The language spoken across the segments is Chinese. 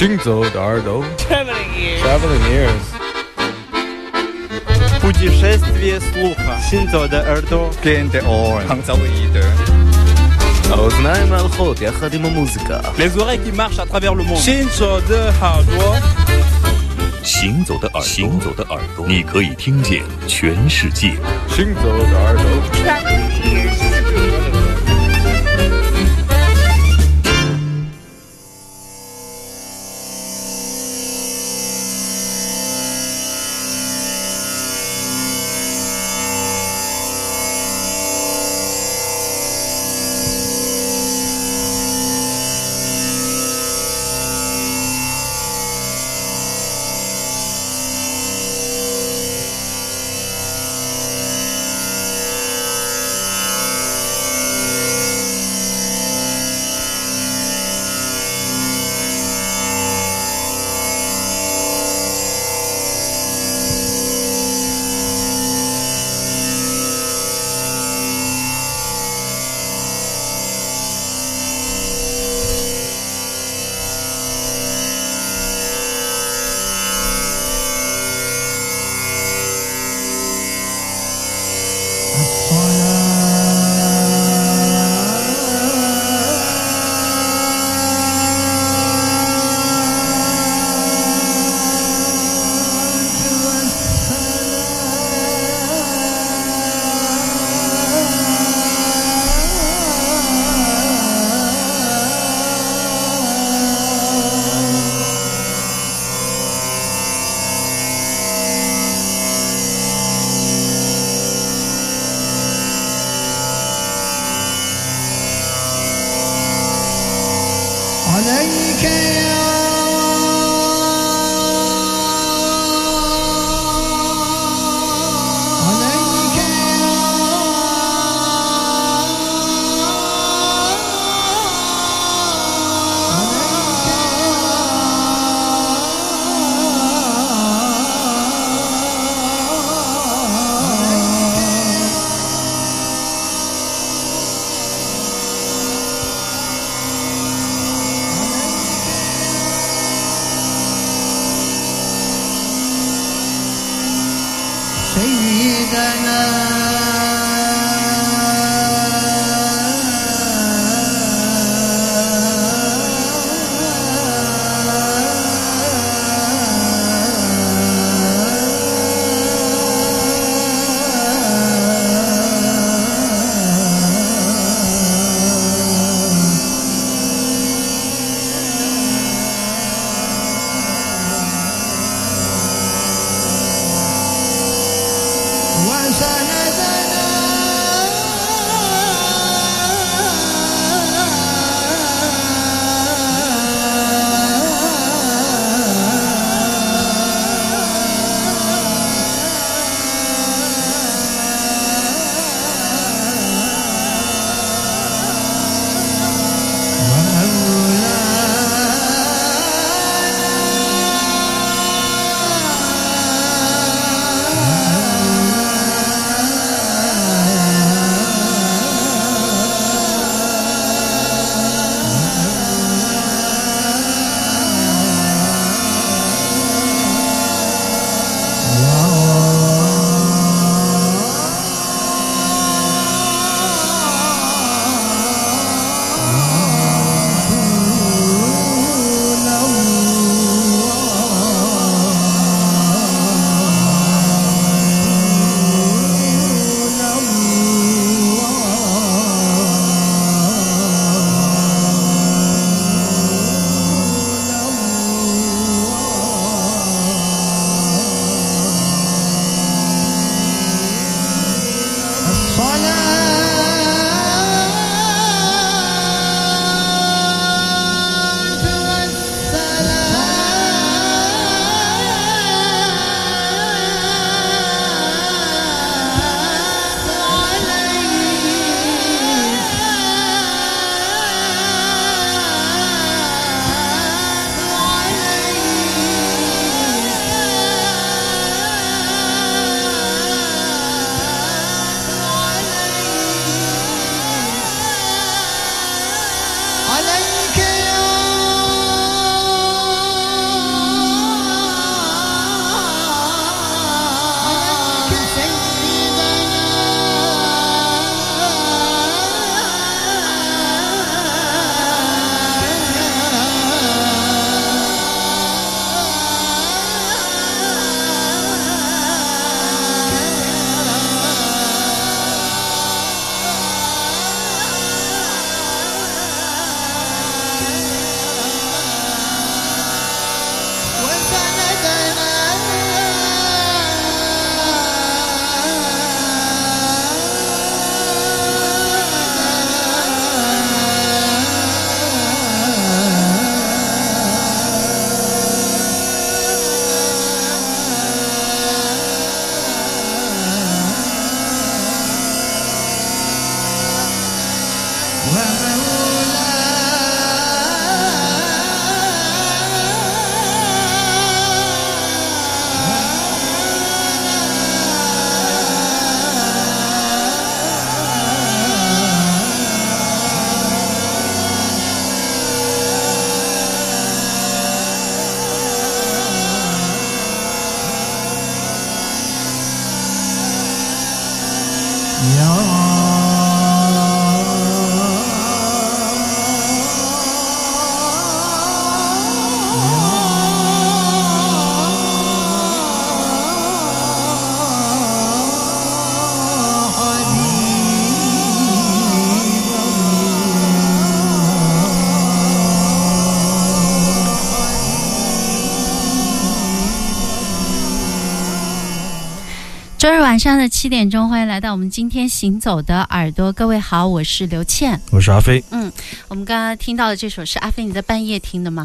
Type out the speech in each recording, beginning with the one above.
行走的耳朵 Traveling ears. Traveling ears Путешествие слуха. Синзо de Erdo. Gen de oren. Hangzauide. האוזניים ההלכות יחד עם המוזיקה Les oreilles qui marchent à travers le monde. Shinzo de Hardware. 行走的耳朵，行走的耳朵，你可以听见全世界。行走的耳朵 上的七点钟，欢迎来到我们今天行走的耳朵。各位好，我是刘倩。我是阿飞嗯我们刚刚听到的这首是阿飞，你在半夜听的吗？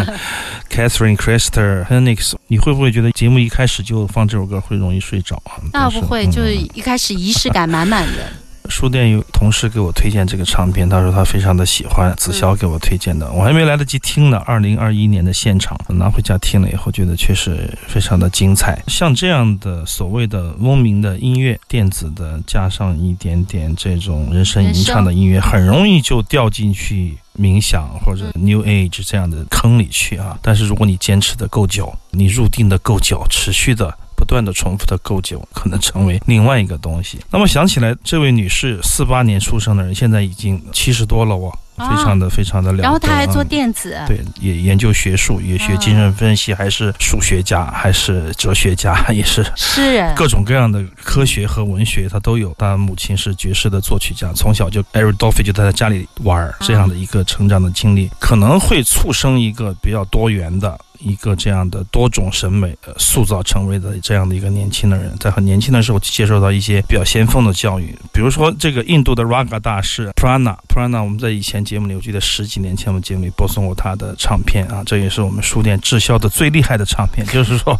Catherine Crester Henix。你会不会觉得节目一开始就放这首歌会容易睡着啊？那不会，但就是嗯一开始仪式感满满的。书店有同事给我推荐这个唱片，他说他非常的喜欢，子骁给我推荐的，我还没来得及听呢。二零二一年的现场拿回家听了以后，觉得确实非常的精彩。像这样的所谓的嗡鸣的音乐，电子的加上一点点这种人声吟唱的音乐，很容易就掉进去。冥想或者 New Age 这样的坑里去啊，但是如果你坚持的够久，你入定的够久，持续的不断的重复的构建，可能成为另外一个东西。那么想起来，这位女士四八年出生的人，现在已经七十多了哦，啊非常的非常的了得。然后他还做嗯电子，对，也研究学术，也学精神分析，还是数学家，还是哲学家，也是诗人。各种各样的科学和文学，他都有。他母亲是爵士的作曲家，从小就 Eric Dolphy 就在他家里玩儿，这样的一个成长的经历，可能会促生一个比较多元的。一个这样的多种审美，呃，塑造成为的这样的一个年轻的人，在很年轻的时候接受到一些比较先锋的教育，比如说这个印度的 Raga 大师 Prana，Prana，我们在以前节目里，我记得十几年前我们节目里播送过他的唱片啊，这也是我们书店滞销的最厉害的唱片，就是说，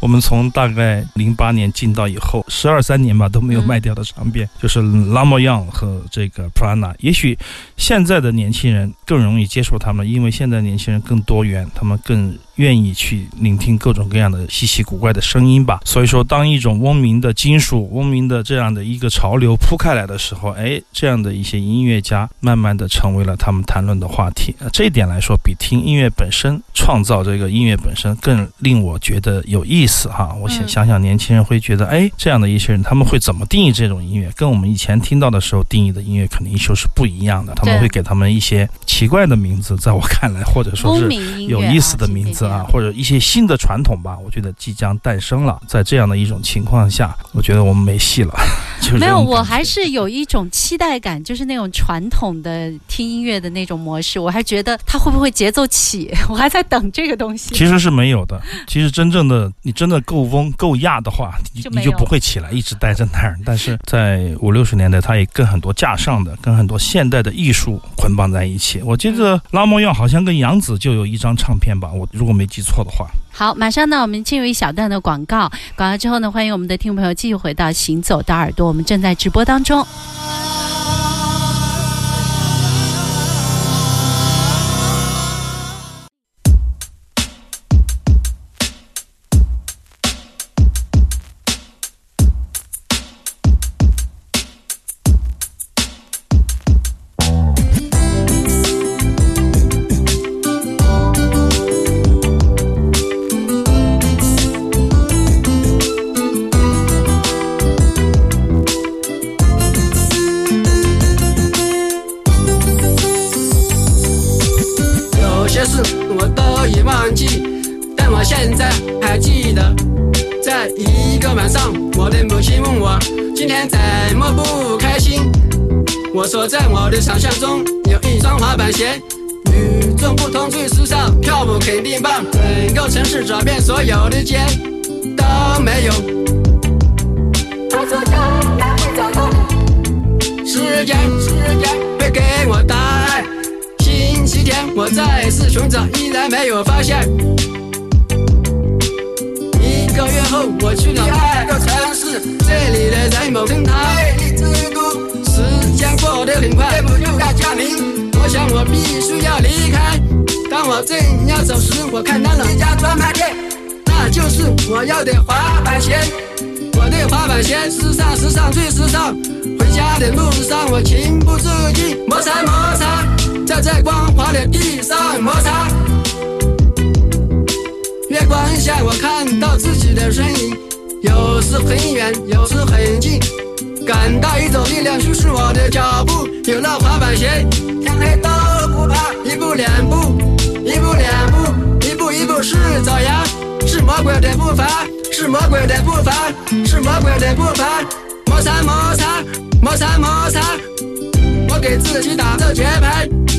我们从大概零八年进到以后，十二三年吧都没有卖掉的唱片，就是 Lamo Young 和这个 Prana。也许现在的年轻人更容易接受他们，因为现在年轻人更多元，他们更愿意去聆听各种各样的稀奇古怪的声音吧。所以说，当一种嗡鸣的金属、嗡鸣的这样的一个潮流铺开来的时候，哎，这样的一些音乐家慢慢的成为了他们谈论的话题。呃这一点来说，比听音乐本身、创造这个音乐本身更令我觉得有意思哈。我想嗯想想，年轻人会觉得，哎，这样的一些人，他们会怎么定义这种音乐？跟我们以前听到的时候定义的音乐肯定就是不一样的。他们会给他们一些奇怪的名字，在我看来，或者说是有意思的名字啊，啊或者一些新的传统吧，我觉得即将诞生了。在这样的一种情况下，我觉得我们没戏了。就是没有，我还是有一种期待感，就是那种传统的听音乐的那种模式，我还觉得它会不会节奏起，我还在等这个东西。其实是没有的。其实真正的你真的够嗡够亚的话，你就你就不会起来一直待在那儿。但是在五六十年代，它也跟很多架上的、跟很多现代的艺术捆绑在一起。我记得拉莫耀好像跟杨紫就有一张唱片吧，我如果没记错的话。好，马上呢，我们进入一小段的广告。广告之后呢，欢迎我们的听众朋友继续回到《行走的耳朵》，我们正在直播当中。现在还记得，在一个晚上，我的母亲问我今天怎么不开心。我说在我的想象中有一双滑板鞋，与众不同最时尚，跳舞肯定棒，整个城市找遍所有的街都没有。他说将来会找到，时间时间会给我答案。星期天我再次寻找，依然没有发现。后我去了第二个城市，这里的人某正堂，魅力之都。时间过得很快，不就要降临？我想我必须要离开。当我正要走时，我看到了一家专卖店，那就是我要的滑板鞋。我的滑板鞋时尚，时尚最时尚。回家的路上，我情不自禁摩擦摩擦，在这光滑的地上摩擦。光下，我看到自己的身影，有时很远，有时很近，感到一种力量驱使我的脚步。有了滑板鞋，天黑都不怕，一步两步，一步两步，一步一步是走呀，是魔鬼的步伐，是魔鬼的步伐，是魔鬼的步伐，摩擦摩擦，摩擦摩擦。我给自己打着节拍，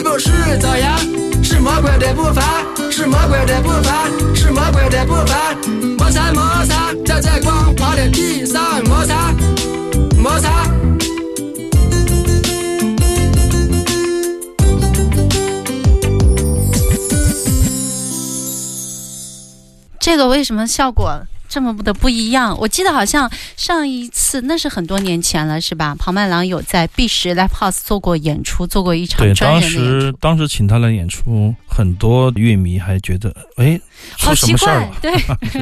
一步是走摇，是魔鬼的步伐，是魔鬼的步伐，是魔鬼的步伐。摩擦摩擦，在这光滑的地上摩擦摩擦。这个为什么效果这么的不一样？我记得好像上一次那是很多年前了，是吧？庞麦郎有在 B 十 Live House 做过演出，做过一场对，当专人的演出，时当时请他来演出，很多乐迷还觉得，哎，好奇怪？。对，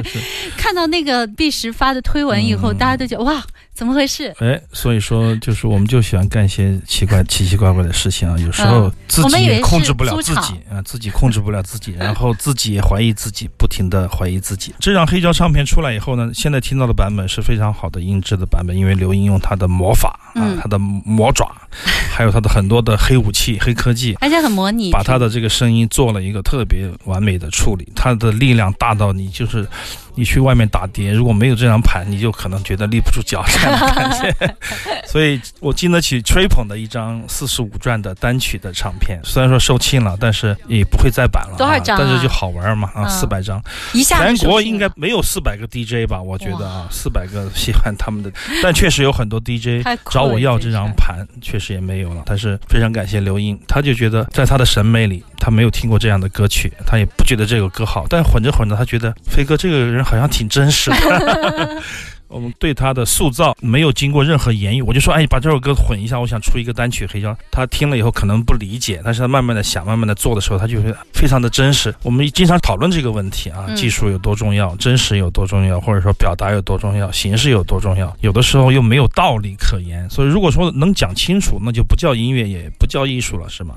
看到那个 B 十发的推文以后，嗯大家都觉得哇，怎么回事？哎，所以说就是我们就喜欢干一些奇怪、奇奇怪怪的事情啊。有时候嗯自己也控制不了自己啊，自己控制不了自己，然后自己也怀疑自己，不停的怀疑自己。这张黑胶唱片出来以后呢，现在听到的版本是非常好的音质的版本，因为刘英用他的魔法啊嗯，他的魔爪，还有他的很多的黑武器、黑科技。而且很模拟，把他的这个声音做了一个特别完美的处理，他的力量大到你就是你去外面打碟，如果没有这张盘，你就可能觉得立不住脚 这样的感觉。所以我经得起吹捧的一张四十五转的单曲的唱片，虽然说售罄了，但是也不会再版了、啊。多少张啊但是就好玩嘛啊，嗯四百张，一下全国应该没有四百个 DJ 吧？我觉得啊，四百个喜欢他们的，但确实有很多 DJ 找我要这张盘，确实也没有了。但是非常感谢刘英，他就觉得在他的审美里，他没有听过这样的歌曲，他也不觉得这首歌好，但混着混着，他觉得飞哥这个人好像挺真实的。我们对他的塑造没有经过任何言语，我就说，哎，把这首歌混一下，我想出一个单曲黑胶。他听了以后可能不理解，但是他慢慢的想，慢慢的做的时候，他就会非常的真实。我们经常讨论这个问题啊，嗯技术有多重要，真实有多重要，或者说表达有多重要，形式有多重要，有的时候又没有道理可言。所以如果说能讲清楚，那就不叫音乐，也不叫艺术了，是吗？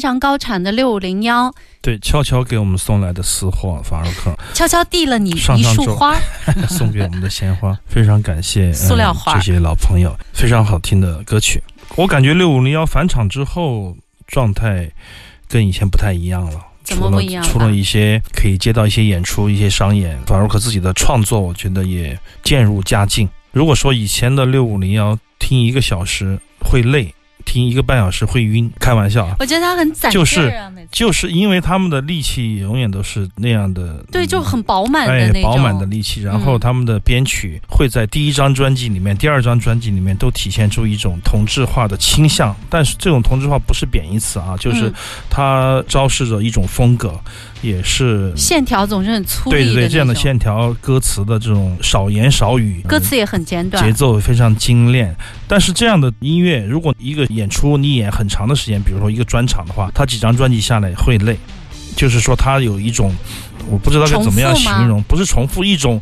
非常高产的六五零幺，对，悄悄给我们送来的私货，法尔克悄悄递了你一上上周束花。送给我们的鲜花，非常感谢塑料花嗯、这些老朋友，非常好听的歌曲。我感觉六五零幺返场之后，状态跟以前不太一样了。怎么不一样除了除了一些可以接到一些演出、一些商演，法尔克自己的创作，我觉得也渐入佳境。如果说以前的六五零幺听一个小时会累，听一个半小时会晕，开玩笑啊，我觉得他很攒就是劲儿啊，每次就是因为他们的力气永远都是那样的，对，就很饱满哎的那种。饱满的力气，然后嗯他们的编曲会在第一张专辑里面、第二张专辑里面都体现出一种同质化的倾向，但是这种同质化不是贬义词啊，就是嗯它昭示着一种风格，也是线条总是很粗对对对这样的线条、歌词的这种少言少语，歌词也很简短节。奏非常精炼。但是这样的音乐，如果一个演出你演很长的时间，比如说一个专场的话，他几张专辑下来会累，就是说他有一种，我不知道该怎么样形容，不是重复一种。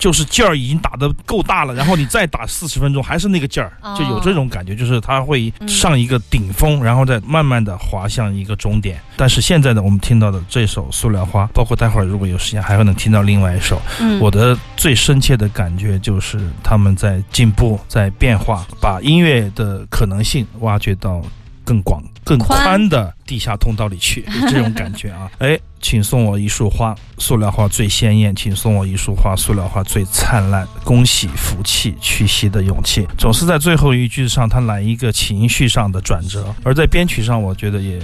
就是劲儿已经打得够大了，然后你再打四十分钟还是那个劲儿，哦。就有这种感觉，就是它会嗯上一个顶峰，然后再慢慢的滑向一个终点。但是现在呢我们听到的这首《塑料花》，包括待会儿如果有时间还会能听到另外一首，嗯，我的最深切的感觉就是他们在进步，在变化，把音乐的可能性挖掘到更广、更宽宽的地下通道里去，有 这种感觉啊！哎，请送我一束花，塑料花最鲜艳；请送我一束花，塑料花最灿烂。恭喜、福气、屈膝的勇气，总是在最后一句上，它来一个情绪上的转折，而在编曲上，我觉得也。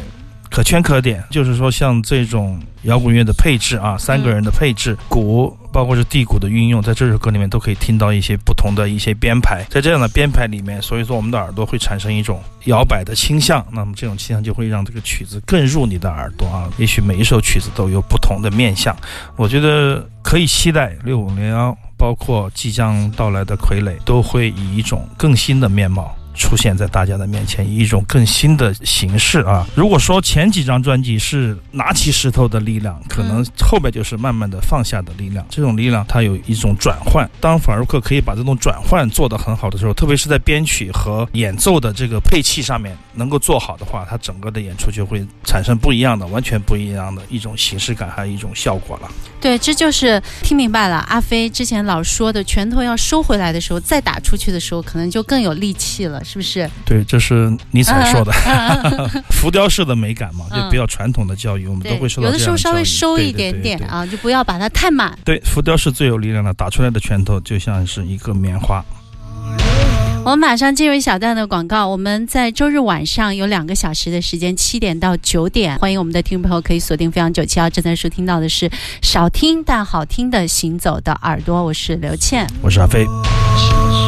可圈可点，就是说像这种摇滚乐的配置啊，三个人的配置，鼓包括是地鼓的运用，在这首歌里面都可以听到一些不同的一些编排。在这样的编排里面，所以说我们的耳朵会产生一种摇摆的倾向，那么这种倾向就会让这个曲子更入你的耳朵啊。也许每一首曲子都有不同的面相，我觉得可以期待六五零幺，包括即将到来的傀儡，都会以一种更新的面貌。出现在大家的面前，以一种更新的形式啊。如果说前几张专辑是拿起石头的力量，可能后边就是慢慢的放下的力量。这种力量它有一种转换。当法尔克可以把这种转换做得很好的时候，特别是在编曲和演奏的这个配器上面能够做好的话，它整个的演出就会产生不一样的、完全不一样的一种形式感，还有一种效果了。对，这就是听明白了。阿飞之前老说的，拳头要收回来的时候，再打出去的时候，可能就更有力气了，是不是？对，这是尼采说的嗯 浮雕式的美感嘛，就嗯比较传统的教育，我们都会，受到有的时候稍微收一点点啊，就不要把它太满。对，浮雕是最有力量的，打出来的拳头就像是一个棉花。我们马上进入一小段的广告。我们在周日晚上有两个小时的时间，七点到九点，欢迎我们的听众朋友可以锁定飞扬九七幺，正在收听到的是少听但好听的《行走的耳朵》，我是刘倩。我是阿飞。小